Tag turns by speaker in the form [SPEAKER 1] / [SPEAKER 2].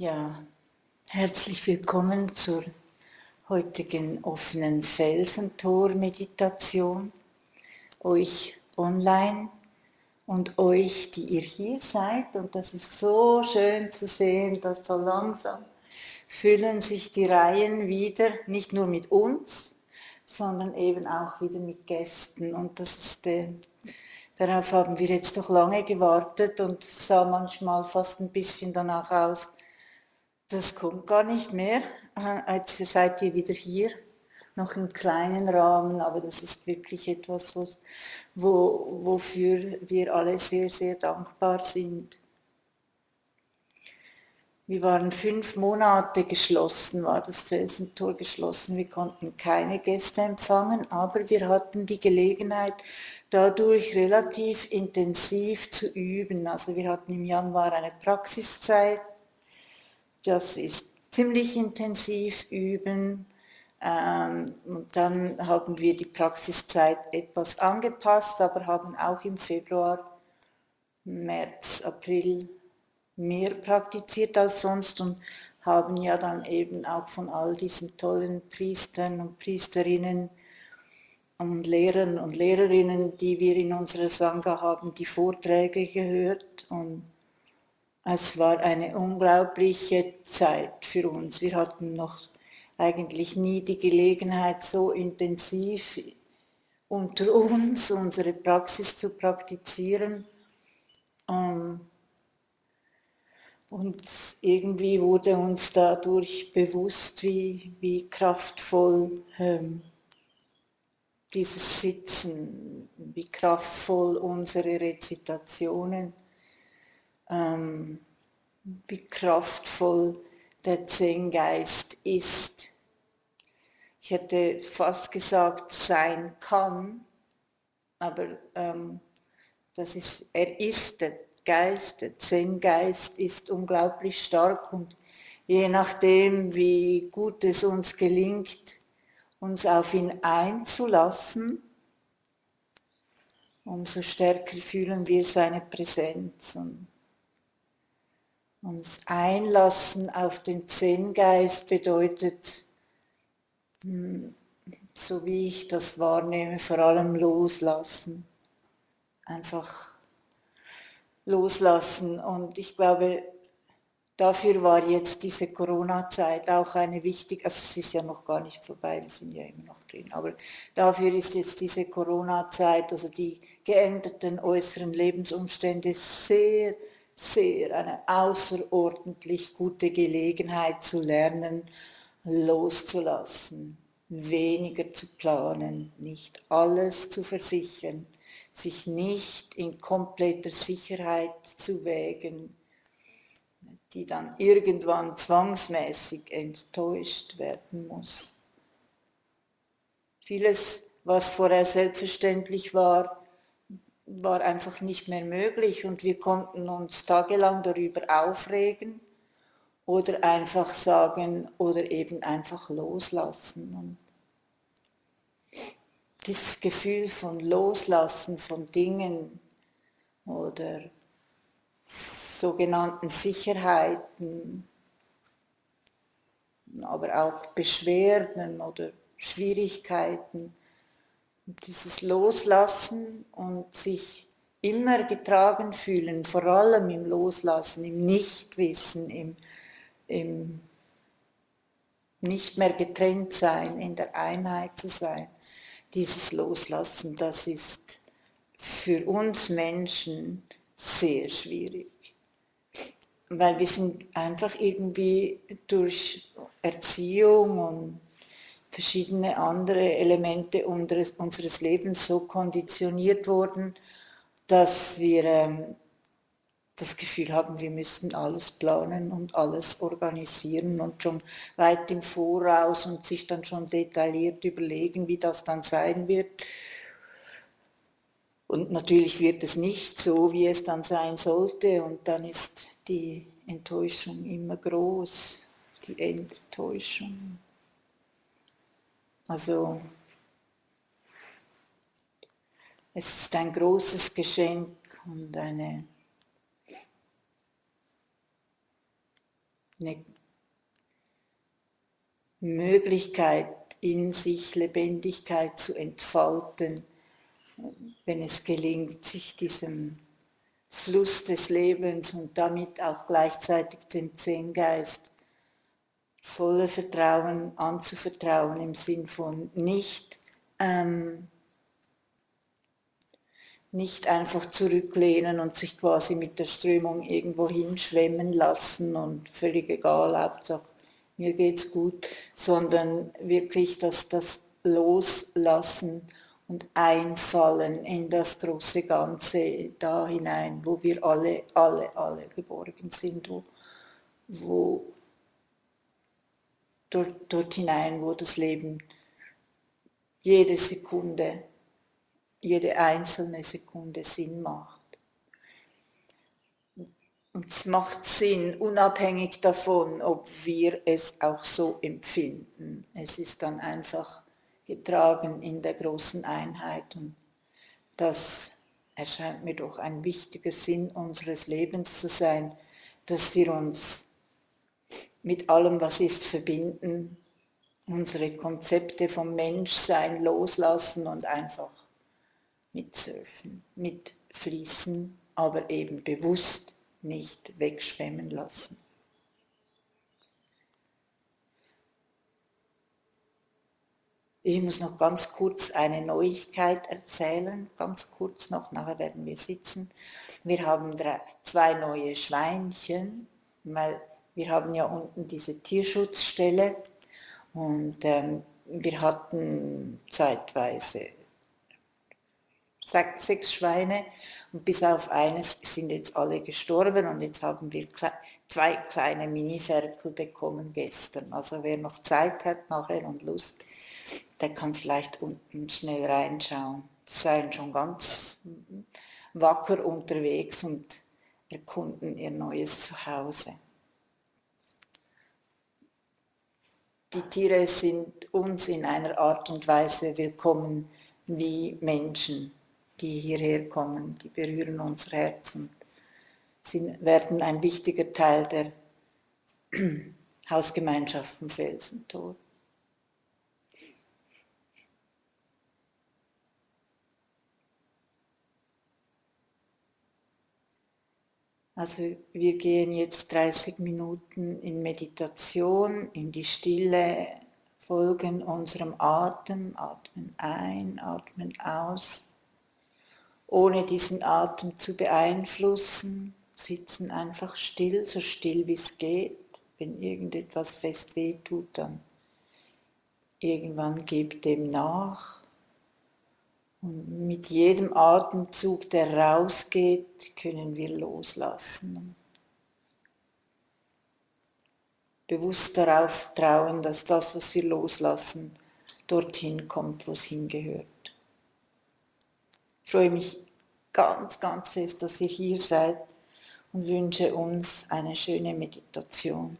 [SPEAKER 1] Ja, herzlich willkommen zur heutigen offenen Felsentor-Meditation. Euch online und euch, die ihr hier seid. Und das ist so schön zu sehen, dass so langsam füllen sich die Reihen wieder, nicht nur mit uns, sondern eben auch wieder mit Gästen. Und das ist der Darauf haben wir jetzt doch lange gewartet und sah manchmal fast ein bisschen danach aus, das kommt gar nicht mehr. Jetzt seid ihr wieder hier, noch im kleinen Rahmen, aber das ist wirklich etwas, wo, wofür wir alle sehr, sehr dankbar sind. Wir waren fünf Monate geschlossen, war das Felsentor geschlossen. Wir konnten keine Gäste empfangen, aber wir hatten die Gelegenheit, dadurch relativ intensiv zu üben. Also wir hatten im Januar eine Praxiszeit das ist ziemlich intensiv üben. Ähm, und dann haben wir die Praxiszeit etwas angepasst, aber haben auch im Februar, März, April mehr praktiziert als sonst und haben ja dann eben auch von all diesen tollen Priestern und Priesterinnen und Lehrern und Lehrerinnen, die wir in unserer Sangha haben, die Vorträge gehört und es war eine unglaubliche Zeit für uns. Wir hatten noch eigentlich nie die Gelegenheit, so intensiv unter uns unsere Praxis zu praktizieren. Ähm, und irgendwie wurde uns dadurch bewusst, wie, wie kraftvoll ähm, dieses Sitzen, wie kraftvoll unsere Rezitationen ähm, wie kraftvoll der Zen-Geist ist. Ich hätte fast gesagt, sein kann, aber ähm, das ist, er ist der Geist, der Zen-Geist ist unglaublich stark und je nachdem, wie gut es uns gelingt, uns auf ihn einzulassen, umso stärker fühlen wir seine Präsenz. Und uns einlassen auf den Zen-Geist bedeutet, hm, so wie ich das wahrnehme, vor allem loslassen. Einfach loslassen. Und ich glaube, dafür war jetzt diese Corona-Zeit auch eine wichtige, also es ist ja noch gar nicht vorbei, wir sind ja immer noch drin, aber dafür ist jetzt diese Corona-Zeit, also die geänderten äußeren Lebensumstände sehr, sehr eine außerordentlich gute Gelegenheit zu lernen, loszulassen, weniger zu planen, nicht alles zu versichern, sich nicht in kompletter Sicherheit zu wägen, die dann irgendwann zwangsmäßig enttäuscht werden muss. Vieles, was vorher selbstverständlich war, war einfach nicht mehr möglich und wir konnten uns tagelang darüber aufregen oder einfach sagen oder eben einfach loslassen. Und dieses Gefühl von Loslassen von Dingen oder sogenannten Sicherheiten, aber auch Beschwerden oder Schwierigkeiten, dieses Loslassen und sich immer getragen fühlen, vor allem im Loslassen, im Nichtwissen, im, im nicht mehr getrennt sein, in der Einheit zu sein. Dieses Loslassen, das ist für uns Menschen sehr schwierig, weil wir sind einfach irgendwie durch Erziehung und verschiedene andere Elemente unseres, unseres Lebens so konditioniert wurden, dass wir ähm, das Gefühl haben, wir müssten alles planen und alles organisieren und schon weit im Voraus und sich dann schon detailliert überlegen, wie das dann sein wird. Und natürlich wird es nicht so, wie es dann sein sollte und dann ist die Enttäuschung immer groß, die Enttäuschung. Also es ist ein großes Geschenk und eine eine Möglichkeit in sich Lebendigkeit zu entfalten, wenn es gelingt, sich diesem Fluss des Lebens und damit auch gleichzeitig dem Zen-Geist voller Vertrauen anzuvertrauen im Sinn von nicht, ähm, nicht einfach zurücklehnen und sich quasi mit der Strömung irgendwo hinschwemmen lassen und völlig egal, Hauptsache mir geht's gut, sondern wirklich das, das Loslassen und Einfallen in das große Ganze da hinein, wo wir alle, alle, alle geborgen sind, wo, wo dort, dort hinein, wo das Leben jede Sekunde, jede einzelne Sekunde Sinn macht. Und es macht Sinn, unabhängig davon, ob wir es auch so empfinden. Es ist dann einfach getragen in der großen Einheit und das erscheint mir doch ein wichtiger Sinn unseres Lebens zu sein, dass wir uns mit allem, was ist, verbinden, unsere Konzepte vom Menschsein loslassen und einfach mitsurfen, mitfließen, aber eben bewusst nicht wegschwemmen lassen. Ich muss noch ganz kurz eine Neuigkeit erzählen, ganz kurz noch, nachher werden wir sitzen. Wir haben drei, zwei neue Schweinchen, weil wir haben ja unten diese Tierschutzstelle und ähm, wir hatten zeitweise sechs Schweine und bis auf eines sind jetzt alle gestorben und jetzt haben wir zwei kleine Mini-Ferkel bekommen gestern. Also wer noch Zeit hat nachher und Lust, der kann vielleicht unten schnell reinschauen. Die seien schon ganz wacker unterwegs und erkunden ihr neues Zuhause. Die Tiere sind uns in einer Art und Weise willkommen wie Menschen die hierher kommen, die berühren unser Herz und sie werden ein wichtiger Teil der Hausgemeinschaften Felsentor. Also wir gehen jetzt 30 Minuten in Meditation, in die Stille, folgen unserem Atem, atmen ein, atmen aus ohne diesen Atem zu beeinflussen, sitzen einfach still, so still wie es geht. Wenn irgendetwas fest weh tut, dann irgendwann gebt dem nach. Und mit jedem Atemzug, der rausgeht, können wir loslassen. Bewusst darauf trauen, dass das, was wir loslassen, dorthin kommt, wo es hingehört. Ich freue mich ganz, ganz fest, dass ihr hier seid und wünsche uns eine schöne Meditation.